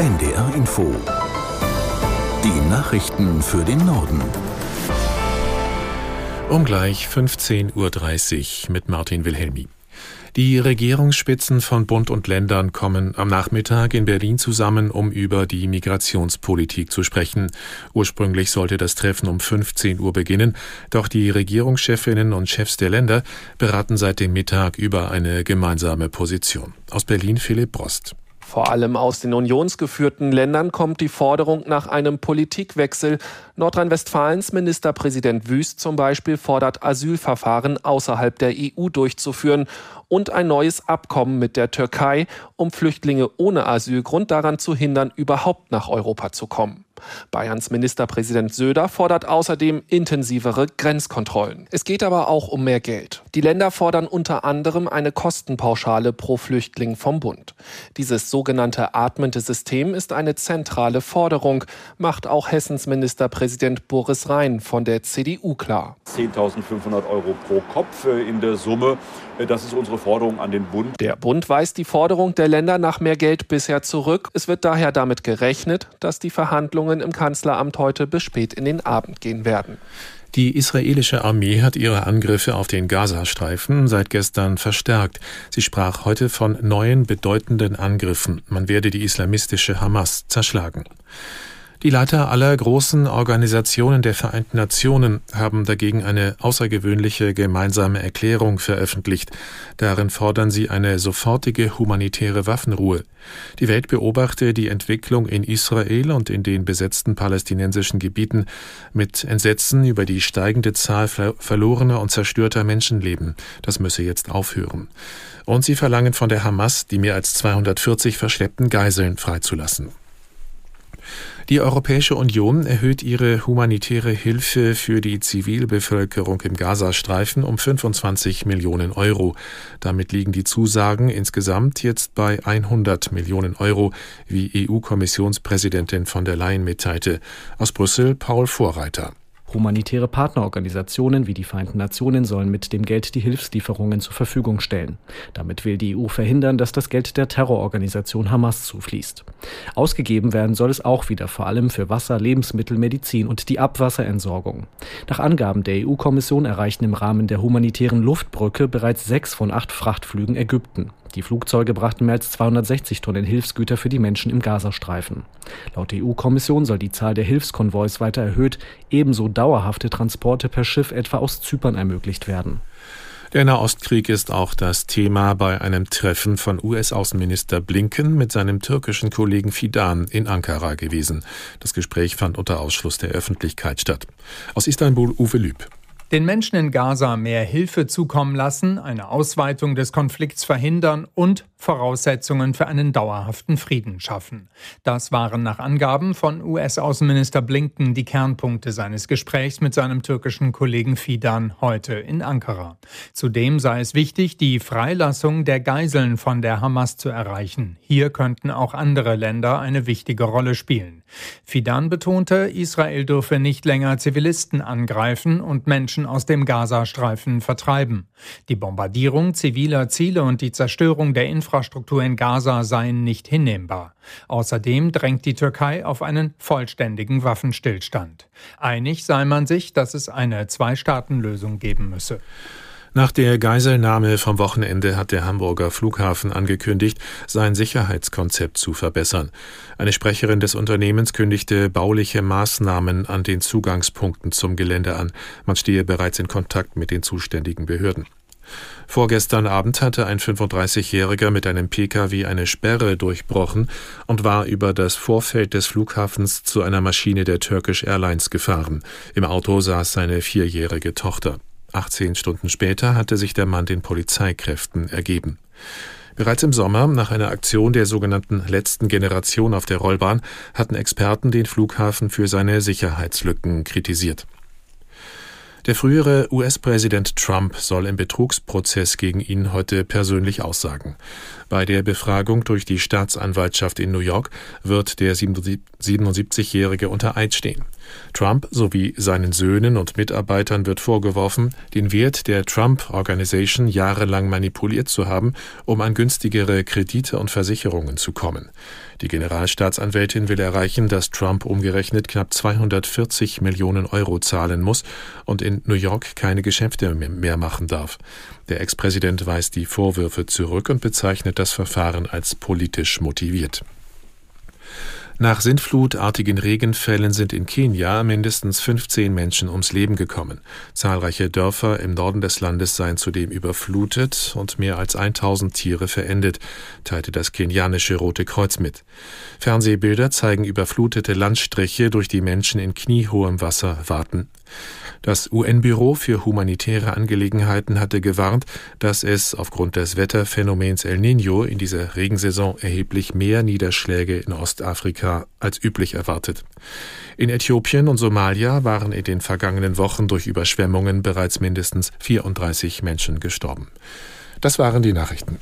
NDR Info. Die Nachrichten für den Norden. Um gleich 15.30 Uhr mit Martin Wilhelmi. Die Regierungsspitzen von Bund und Ländern kommen am Nachmittag in Berlin zusammen, um über die Migrationspolitik zu sprechen. Ursprünglich sollte das Treffen um 15 Uhr beginnen, doch die Regierungschefinnen und Chefs der Länder beraten seit dem Mittag über eine gemeinsame Position. Aus Berlin Philipp Brost. Vor allem aus den unionsgeführten Ländern kommt die Forderung nach einem Politikwechsel. Nordrhein-Westfalens Ministerpräsident Wüst zum Beispiel fordert Asylverfahren außerhalb der EU durchzuführen und ein neues Abkommen mit der Türkei, um Flüchtlinge ohne Asylgrund daran zu hindern, überhaupt nach Europa zu kommen. Bayerns Ministerpräsident Söder fordert außerdem intensivere Grenzkontrollen. Es geht aber auch um mehr Geld. Die Länder fordern unter anderem eine Kostenpauschale pro Flüchtling vom Bund. Dieses sogenannte atmende System ist eine zentrale Forderung, macht auch Hessens Ministerpräsident Boris Rhein von der CDU klar. 10.500 Euro pro Kopf in der Summe. Das ist unsere Forderung an den Bund. Der Bund weist die Forderung der Länder nach mehr Geld bisher zurück. Es wird daher damit gerechnet, dass die Verhandlungen Verhandlungen im Kanzleramt heute bis spät in den Abend gehen werden. Die israelische Armee hat ihre Angriffe auf den Gazastreifen seit gestern verstärkt. Sie sprach heute von neuen bedeutenden Angriffen. Man werde die islamistische Hamas zerschlagen. Die Leiter aller großen Organisationen der Vereinten Nationen haben dagegen eine außergewöhnliche gemeinsame Erklärung veröffentlicht. Darin fordern sie eine sofortige humanitäre Waffenruhe. Die Welt beobachte die Entwicklung in Israel und in den besetzten palästinensischen Gebieten mit Entsetzen über die steigende Zahl verlorener und zerstörter Menschenleben. Das müsse jetzt aufhören. Und sie verlangen von der Hamas, die mehr als 240 verschleppten Geiseln freizulassen. Die Europäische Union erhöht ihre humanitäre Hilfe für die Zivilbevölkerung im Gazastreifen um 25 Millionen Euro. Damit liegen die Zusagen insgesamt jetzt bei 100 Millionen Euro, wie EU-Kommissionspräsidentin von der Leyen mitteilte. Aus Brüssel Paul Vorreiter. Humanitäre Partnerorganisationen wie die Vereinten Nationen sollen mit dem Geld die Hilfslieferungen zur Verfügung stellen. Damit will die EU verhindern, dass das Geld der Terrororganisation Hamas zufließt. Ausgegeben werden soll es auch wieder vor allem für Wasser, Lebensmittel, Medizin und die Abwasserentsorgung. Nach Angaben der EU-Kommission erreichen im Rahmen der humanitären Luftbrücke bereits sechs von acht Frachtflügen Ägypten. Die Flugzeuge brachten mehr als 260 Tonnen Hilfsgüter für die Menschen im Gazastreifen. Laut EU-Kommission soll die Zahl der Hilfskonvois weiter erhöht, ebenso dauerhafte Transporte per Schiff etwa aus Zypern ermöglicht werden. Der Nahostkrieg ist auch das Thema bei einem Treffen von US-Außenminister Blinken mit seinem türkischen Kollegen Fidan in Ankara gewesen. Das Gespräch fand unter Ausschluss der Öffentlichkeit statt. Aus Istanbul Uwe Lüb den Menschen in Gaza mehr Hilfe zukommen lassen, eine Ausweitung des Konflikts verhindern und Voraussetzungen für einen dauerhaften Frieden schaffen. Das waren nach Angaben von US-Außenminister Blinken die Kernpunkte seines Gesprächs mit seinem türkischen Kollegen Fidan heute in Ankara. Zudem sei es wichtig, die Freilassung der Geiseln von der Hamas zu erreichen. Hier könnten auch andere Länder eine wichtige Rolle spielen. Fidan betonte, Israel dürfe nicht länger Zivilisten angreifen und Menschen Menschen aus dem Gazastreifen vertreiben. Die Bombardierung ziviler Ziele und die Zerstörung der Infrastruktur in Gaza seien nicht hinnehmbar. Außerdem drängt die Türkei auf einen vollständigen Waffenstillstand. Einig sei man sich, dass es eine Zwei-Staaten-Lösung geben müsse. Nach der Geiselnahme vom Wochenende hat der Hamburger Flughafen angekündigt, sein Sicherheitskonzept zu verbessern. Eine Sprecherin des Unternehmens kündigte bauliche Maßnahmen an den Zugangspunkten zum Gelände an. Man stehe bereits in Kontakt mit den zuständigen Behörden. Vorgestern Abend hatte ein 35-Jähriger mit einem Pkw eine Sperre durchbrochen und war über das Vorfeld des Flughafens zu einer Maschine der Turkish Airlines gefahren. Im Auto saß seine vierjährige Tochter. 18 Stunden später hatte sich der Mann den Polizeikräften ergeben. Bereits im Sommer, nach einer Aktion der sogenannten letzten Generation auf der Rollbahn, hatten Experten den Flughafen für seine Sicherheitslücken kritisiert. Der frühere US-Präsident Trump soll im Betrugsprozess gegen ihn heute persönlich aussagen. Bei der Befragung durch die Staatsanwaltschaft in New York wird der 77-Jährige unter Eid stehen. Trump sowie seinen Söhnen und Mitarbeitern wird vorgeworfen, den Wert der Trump Organization jahrelang manipuliert zu haben, um an günstigere Kredite und Versicherungen zu kommen. Die Generalstaatsanwältin will erreichen, dass Trump umgerechnet knapp 240 Millionen Euro zahlen muss und in New York keine Geschäfte mehr machen darf. Der Ex-Präsident weist die Vorwürfe zurück und bezeichnet das Verfahren als politisch motiviert. Nach sintflutartigen Regenfällen sind in Kenia mindestens 15 Menschen ums Leben gekommen. Zahlreiche Dörfer im Norden des Landes seien zudem überflutet und mehr als 1000 Tiere verendet, teilte das kenianische Rote Kreuz mit. Fernsehbilder zeigen überflutete Landstriche, durch die Menschen in kniehohem Wasser warten. Das UN-Büro für humanitäre Angelegenheiten hatte gewarnt, dass es aufgrund des Wetterphänomens El Niño in dieser Regensaison erheblich mehr Niederschläge in Ostafrika als üblich erwartet. In Äthiopien und Somalia waren in den vergangenen Wochen durch Überschwemmungen bereits mindestens 34 Menschen gestorben. Das waren die Nachrichten.